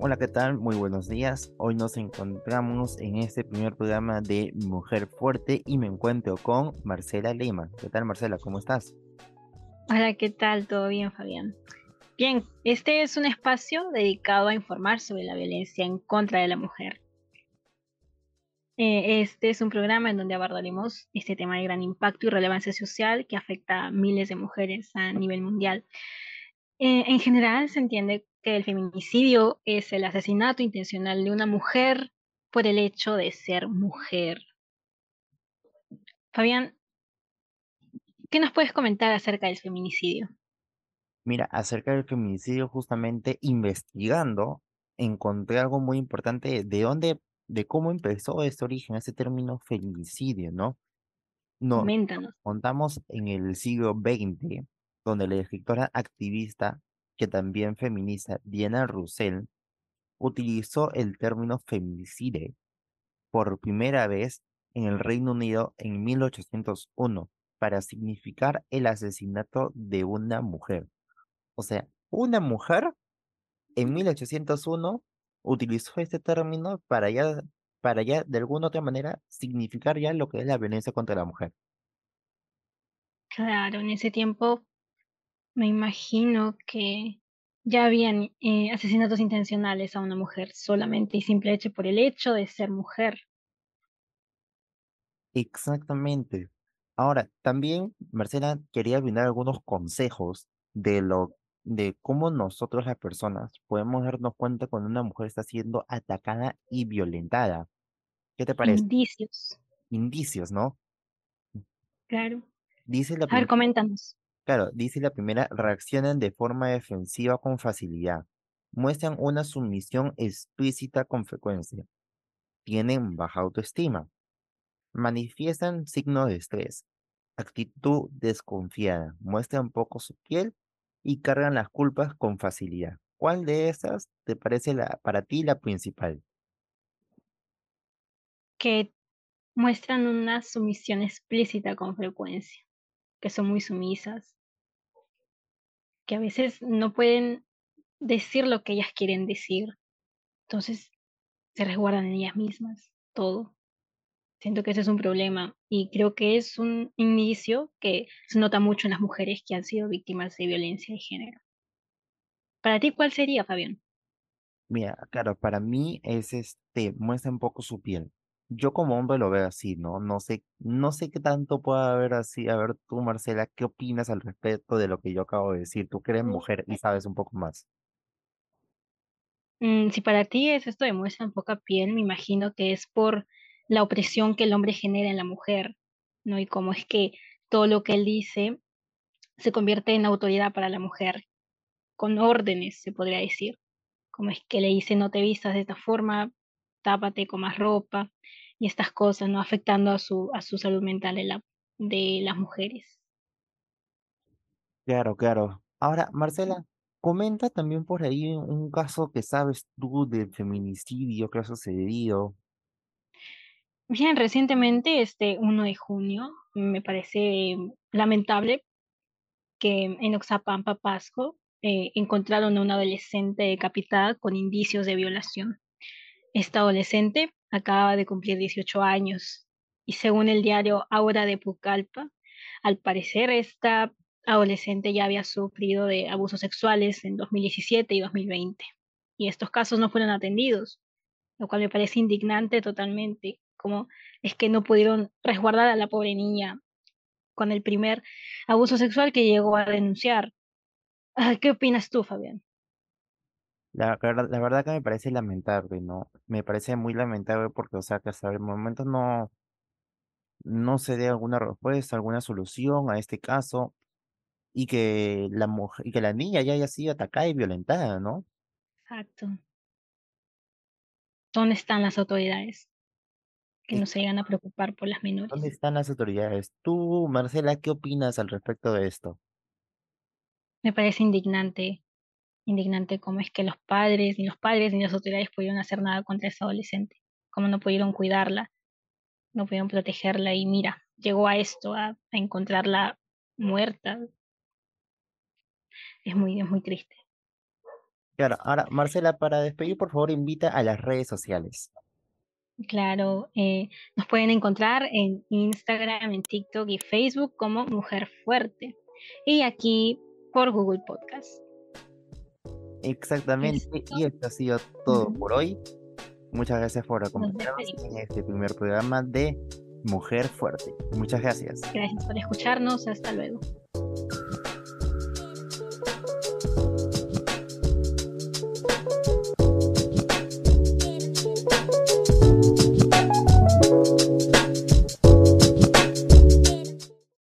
Hola, ¿qué tal? Muy buenos días. Hoy nos encontramos en este primer programa de Mujer Fuerte y me encuentro con Marcela Lima. ¿Qué tal, Marcela? ¿Cómo estás? Hola, ¿qué tal? ¿Todo bien, Fabián? Bien, este es un espacio dedicado a informar sobre la violencia en contra de la mujer. Eh, este es un programa en donde abordaremos este tema de gran impacto y relevancia social que afecta a miles de mujeres a nivel mundial. Eh, en general se entiende que el feminicidio es el asesinato intencional de una mujer por el hecho de ser mujer. Fabián, ¿qué nos puedes comentar acerca del feminicidio? Mira, acerca del feminicidio, justamente investigando, encontré algo muy importante de dónde, de cómo empezó este origen, ese término feminicidio, ¿no? No, Coméntanos. contamos en el siglo XX, donde la escritora activista, que también feminista, Diana Russell, utilizó el término feminicide por primera vez en el Reino Unido en 1801 para significar el asesinato de una mujer. O sea, una mujer en 1801 utilizó este término para ya, para ya de alguna otra manera significar ya lo que es la violencia contra la mujer. Claro, en ese tiempo me imagino que ya habían eh, asesinatos intencionales a una mujer solamente y simple hecho por el hecho de ser mujer. Exactamente. Ahora, también, Marcela, quería brindar algunos consejos de lo de cómo nosotros las personas podemos darnos cuenta cuando una mujer está siendo atacada y violentada. ¿Qué te parece? Indicios, Indicios, ¿no? claro. Dice la A ver, coméntanos. Claro, dice la primera, reaccionan de forma defensiva con facilidad. Muestran una sumisión explícita con frecuencia. Tienen baja autoestima. Manifiestan signos de estrés. Actitud desconfiada. Muestran poco su piel y cargan las culpas con facilidad. ¿Cuál de esas te parece la, para ti la principal? Que muestran una sumisión explícita con frecuencia, que son muy sumisas, que a veces no pueden decir lo que ellas quieren decir, entonces se resguardan en ellas mismas, todo. Siento que ese es un problema y creo que es un inicio que se nota mucho en las mujeres que han sido víctimas de violencia de género. Para ti, ¿cuál sería, Fabián? Mira, claro, para mí es este, muestra un poco su piel. Yo como hombre lo veo así, ¿no? No sé, no sé qué tanto pueda haber así. A ver, tú, Marcela, ¿qué opinas al respecto de lo que yo acabo de decir? Tú que eres mujer y sabes un poco más. Mm, si para ti es esto de muestra en poca piel, me imagino que es por la opresión que el hombre genera en la mujer, ¿no? Y cómo es que todo lo que él dice se convierte en autoridad para la mujer, con órdenes, se podría decir. Como es que le dice, no te vistas de esta forma, tápate con más ropa y estas cosas, ¿no? Afectando a su, a su salud mental de, la, de las mujeres. Claro, claro. Ahora, Marcela, comenta también por ahí un caso que sabes tú de feminicidio que ha sucedido. Bien, recientemente, este 1 de junio, me parece lamentable que en Oxapampa, Pasco, eh, encontraron a una adolescente decapitada con indicios de violación. Esta adolescente acaba de cumplir 18 años y según el diario Aura de Pucallpa, al parecer esta adolescente ya había sufrido de abusos sexuales en 2017 y 2020 y estos casos no fueron atendidos, lo cual me parece indignante totalmente, como es que no pudieron resguardar a la pobre niña con el primer abuso sexual que llegó a denunciar. Ah, ¿Qué opinas tú, Fabián? La verdad, la verdad que me parece lamentable, ¿no? Me parece muy lamentable porque, o sea, que hasta el momento no, no se dé alguna respuesta, alguna solución a este caso y que la mujer, y que la niña ya haya sido atacada y violentada, ¿no? Exacto. ¿Dónde están las autoridades que ¿Y no se llegan a preocupar por las dónde menores? están las autoridades? Tú, Marcela, ¿qué opinas al respecto de esto? Me parece indignante, indignante cómo es que los padres, ni los padres ni las autoridades pudieron hacer nada contra esa adolescente, cómo no pudieron cuidarla, no pudieron protegerla y mira, llegó a esto, a, a encontrarla muerta. Es muy, es muy triste. Claro, ahora, Marcela, para despedir, por favor, invita a las redes sociales. Claro, eh, nos pueden encontrar en Instagram, en TikTok y Facebook como Mujer Fuerte. Y aquí por Google Podcast. Exactamente, y esto ha sido todo por hoy. Muchas gracias por acompañarnos en este primer programa de Mujer Fuerte. Muchas gracias. Gracias por escucharnos. Hasta luego.